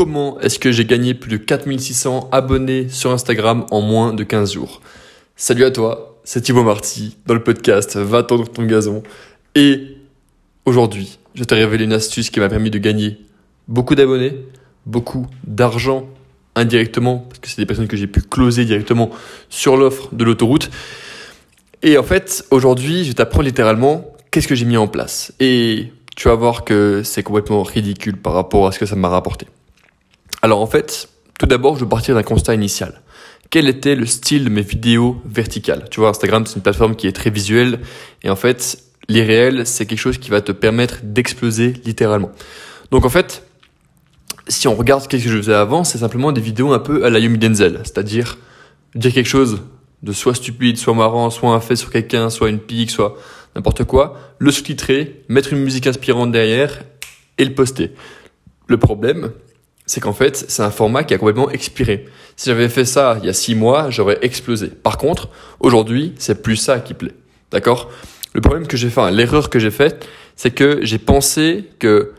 comment est-ce que j'ai gagné plus de 4600 abonnés sur Instagram en moins de 15 jours? Salut à toi, c'est Thibaut Marty dans le podcast Va tendre ton gazon. Et aujourd'hui, je vais te révéler une astuce qui m'a permis de gagner beaucoup d'abonnés, beaucoup d'argent indirectement, parce que c'est des personnes que j'ai pu closer directement sur l'offre de l'autoroute. Et en fait, aujourd'hui, je t'apprends littéralement qu'est-ce que j'ai mis en place. Et tu vas voir que c'est complètement ridicule par rapport à ce que ça m'a rapporté. Alors en fait, tout d'abord, je vais partir d'un constat initial. Quel était le style de mes vidéos verticales? Tu vois, Instagram, c'est une plateforme qui est très visuelle. Et en fait, l'irréel, c'est quelque chose qui va te permettre d'exploser littéralement. Donc en fait, si on regarde ce que je faisais avant, c'est simplement des vidéos un peu à la Yumi Denzel. C'est-à-dire dire quelque chose de soit stupide, soit marrant, soit un fait sur quelqu'un, soit une pique, soit n'importe quoi, le sous-titrer, mettre une musique inspirante derrière et le poster. Le problème, c'est qu'en fait, c'est un format qui a complètement expiré. Si j'avais fait ça il y a six mois, j'aurais explosé. Par contre, aujourd'hui, c'est plus ça qui plaît. D'accord? Le problème que j'ai fait, l'erreur que j'ai faite, c'est que j'ai pensé que,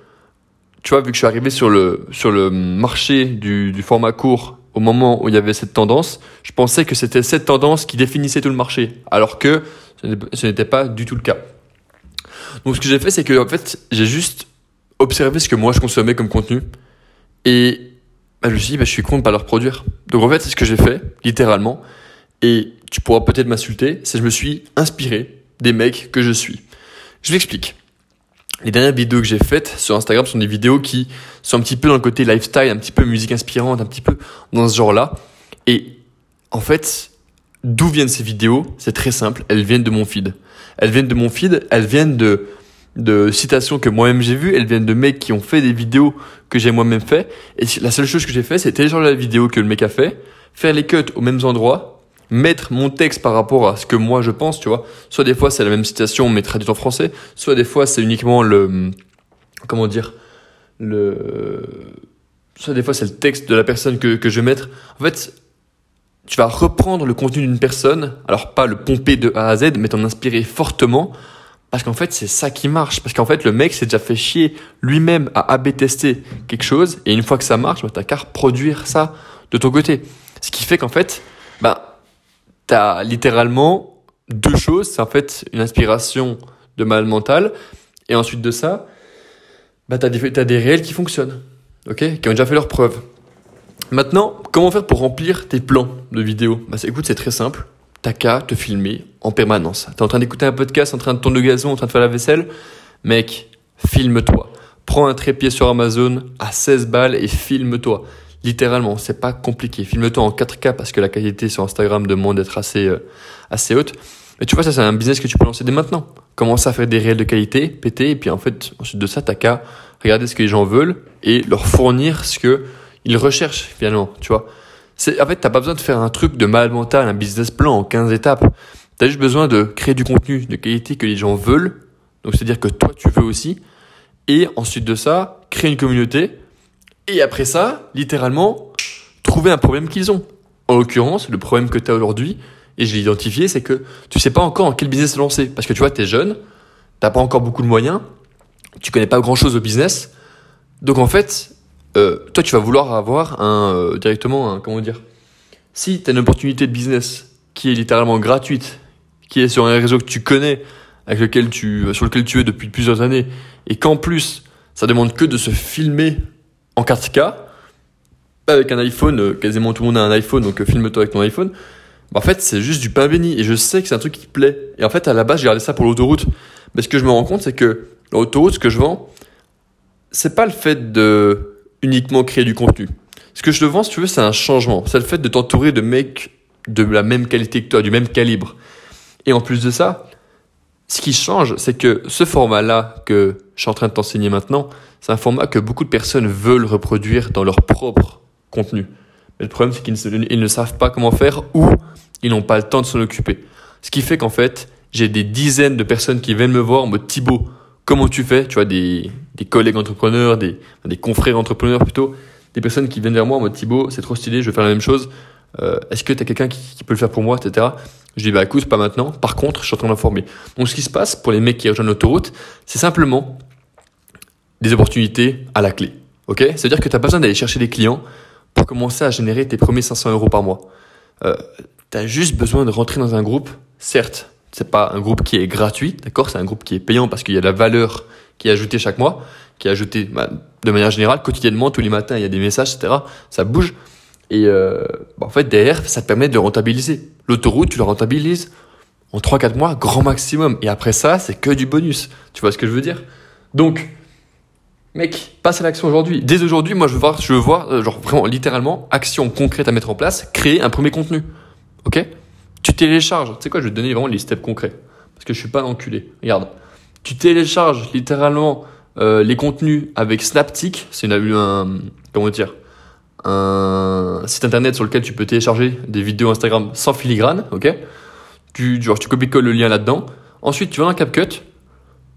tu vois, vu que je suis arrivé sur le, sur le marché du, du format court au moment où il y avait cette tendance, je pensais que c'était cette tendance qui définissait tout le marché, alors que ce n'était pas du tout le cas. Donc ce que j'ai fait, c'est que en fait, j'ai juste observé ce que moi je consommais comme contenu et bah, je me suis dit, bah, je suis con de pas leur produire. Donc en fait, c'est ce que j'ai fait, littéralement. Et tu pourras peut-être m'insulter, c'est je me suis inspiré des mecs que je suis. Je l'explique. Les dernières vidéos que j'ai faites sur Instagram sont des vidéos qui sont un petit peu dans le côté lifestyle, un petit peu musique inspirante, un petit peu dans ce genre-là. Et en fait, d'où viennent ces vidéos? C'est très simple, elles viennent de mon feed. Elles viennent de mon feed, elles viennent de de citations que moi-même j'ai vues, elles viennent de mecs qui ont fait des vidéos que j'ai moi-même fait. Et la seule chose que j'ai fait, c'est télécharger la vidéo que le mec a fait, faire les cuts aux mêmes endroits, mettre mon texte par rapport à ce que moi je pense, tu vois. Soit des fois c'est la même citation mais traduite en français, soit des fois c'est uniquement le, comment dire, le, soit des fois c'est le texte de la personne que, que je vais mettre. En fait, tu vas reprendre le contenu d'une personne, alors pas le pomper de A à Z, mais t'en inspirer fortement parce qu'en fait, c'est ça qui marche. Parce qu'en fait, le mec s'est déjà fait chier lui-même à AB tester quelque chose. Et une fois que ça marche, bah, t'as qu'à reproduire ça de ton côté. Ce qui fait qu'en fait, bah, t'as littéralement deux choses. C'est en fait une inspiration de mal mental. Et ensuite de ça, bah, t'as des, des réels qui fonctionnent. OK? Qui ont déjà fait leur preuve. Maintenant, comment faire pour remplir tes plans de vidéo? Bah, écoute, c'est très simple t'as qu'à te filmer en permanence. T'es en train d'écouter un podcast, en train de tourner le gazon, en train de faire la vaisselle? Mec, filme-toi. Prends un trépied sur Amazon à 16 balles et filme-toi. Littéralement, c'est pas compliqué. Filme-toi en 4K parce que la qualité sur Instagram demande d'être assez, euh, assez haute. Mais tu vois, ça, c'est un business que tu peux lancer dès maintenant. Commence à faire des réels de qualité, péter, et puis en fait, ensuite de ça, t'as qu'à regarder ce que les gens veulent et leur fournir ce que ils recherchent finalement, tu vois en fait, t'as pas besoin de faire un truc de mal mental, un business plan en 15 étapes. T'as juste besoin de créer du contenu de qualité que les gens veulent. Donc, c'est-à-dire que toi, tu veux aussi. Et ensuite de ça, créer une communauté. Et après ça, littéralement, trouver un problème qu'ils ont. En l'occurrence, le problème que tu as aujourd'hui, et je l'ai identifié, c'est que tu sais pas encore en quel business lancer. Parce que tu vois, tu es jeune, t'as pas encore beaucoup de moyens, tu connais pas grand chose au business. Donc en fait, euh, toi, tu vas vouloir avoir un euh, directement un comment dire. Si tu as une opportunité de business qui est littéralement gratuite, qui est sur un réseau que tu connais, avec lequel tu, sur lequel tu es depuis plusieurs années, et qu'en plus, ça demande que de se filmer en 4K, avec un iPhone, euh, quasiment tout le monde a un iPhone, donc filme-toi avec ton iPhone. Bah, en fait, c'est juste du pain béni, et je sais que c'est un truc qui te plaît. Et en fait, à la base, j'ai regardé ça pour l'autoroute. Mais ce que je me rends compte, c'est que l'autoroute, ce que je vends, c'est pas le fait de uniquement créer du contenu. Ce que je te vends, si tu veux, c'est un changement. C'est le fait de t'entourer de mecs de la même qualité que toi, du même calibre. Et en plus de ça, ce qui change, c'est que ce format-là que je suis en train de t'enseigner maintenant, c'est un format que beaucoup de personnes veulent reproduire dans leur propre contenu. Mais le problème, c'est qu'ils ne, savent pas comment faire ou ils n'ont pas le temps de s'en occuper. Ce qui fait qu'en fait, j'ai des dizaines de personnes qui viennent me voir en mode Thibaut, comment tu fais? Tu vois, des, des collègues entrepreneurs, des, confrères entrepreneurs plutôt, des personnes qui viennent vers moi en mode Thibaut, c'est trop stylé, je vais faire la même chose. Euh, Est-ce que tu as quelqu'un qui, peut le faire pour moi, etc. Je dis, bah écoute, pas maintenant. Par contre, je suis en train d'informer. Donc, ce qui se passe pour les mecs qui rejoignent l'autoroute, c'est simplement des opportunités à la clé. Ok? C'est-à-dire que tu n'as pas besoin d'aller chercher des clients pour commencer à générer tes premiers 500 euros par mois. Euh, tu as juste besoin de rentrer dans un groupe. Certes, c'est pas un groupe qui est gratuit, d'accord? C'est un groupe qui est payant parce qu'il y a de la valeur qui est ajoutée chaque mois, qui est ajoutée bah, de manière générale, quotidiennement, tous les matins, il y a des messages, etc. Ça bouge. Et euh, bah, en fait, derrière, ça te permet de rentabiliser. L'autoroute, tu la rentabilises en 3-4 mois, grand maximum. Et après ça, c'est que du bonus. Tu vois ce que je veux dire? Donc, mec, passe à l'action aujourd'hui. Dès aujourd'hui, moi, je veux voir, je veux voir, euh, genre vraiment, littéralement, action concrète à mettre en place, créer un premier contenu. Ok? Tu télécharges. Tu sais quoi, je vais te donner vraiment les steps concrets. Parce que je suis pas un enculé. Regarde. Tu télécharges littéralement euh, les contenus avec Snaptic. C'est une, un, comment dire, un site internet sur lequel tu peux télécharger des vidéos Instagram sans filigrane, ok? Tu, genre, tu copies-colles le lien là-dedans. Ensuite, tu vas dans CapCut,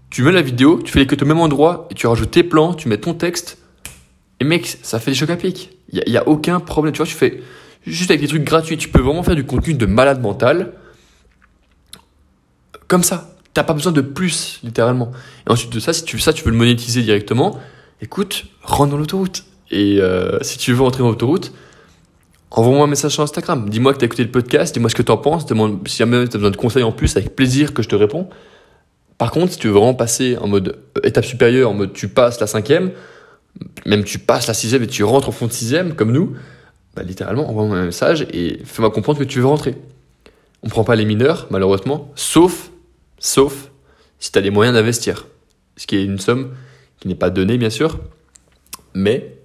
tu mets la vidéo, tu fais les cuts au même endroit, et tu rajoutes tes plans, tu mets ton texte. Et mec, ça fait des chocs à pic. Il n'y a, a, aucun problème. Tu vois, tu fais juste avec des trucs gratuits. Tu peux vraiment faire du contenu de malade mental. Comme ça. T'as pas besoin de plus, littéralement. Et ensuite de ça, si tu, ça, tu veux le monétiser directement, écoute, rentre dans l'autoroute. Et euh, si tu veux rentrer dans l'autoroute, envoie-moi un message sur Instagram. Dis-moi que tu as écouté le podcast, dis-moi ce que tu en penses. Demande, si jamais tu as besoin de conseils en plus, avec plaisir que je te réponds. Par contre, si tu veux vraiment passer en mode euh, étape supérieure, en mode tu passes la cinquième, même tu passes la sixième et tu rentres au fond de sixième, comme nous, bah, littéralement, envoie-moi un message et fais-moi comprendre que tu veux rentrer. On prend pas les mineurs, malheureusement, sauf, sauf si tu as les moyens d'investir. Ce qui est une somme qui n'est pas donnée, bien sûr, mais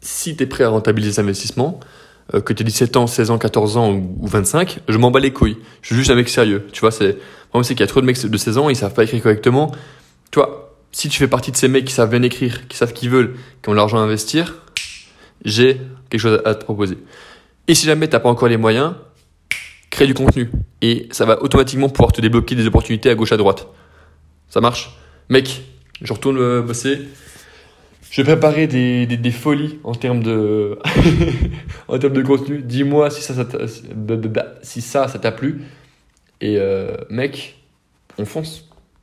si tu es prêt à rentabiliser cet investissement, euh, que tu as 17 ans, 16 ans, 14 ans ou 25, je m'en bats les couilles. Je suis juste un mec sérieux. Tu vois, c'est, problème c'est qu'il y a trop de mecs de 16 ans, ils savent pas écrire correctement. Tu vois, si tu fais partie de ces mecs qui savent bien écrire, qui savent qu'ils veulent, qui ont l'argent à investir, j'ai quelque chose à te proposer. Et si jamais t'as pas encore les moyens, crée du contenu. Et ça va automatiquement pouvoir te débloquer des opportunités à gauche à droite. Ça marche? Mec, je retourne euh, bosser. Je vais préparer des, folies en termes de, en termes de contenu. Dis-moi si ça, ça si ça, ça t'a plu. Et euh, mec, on fonce.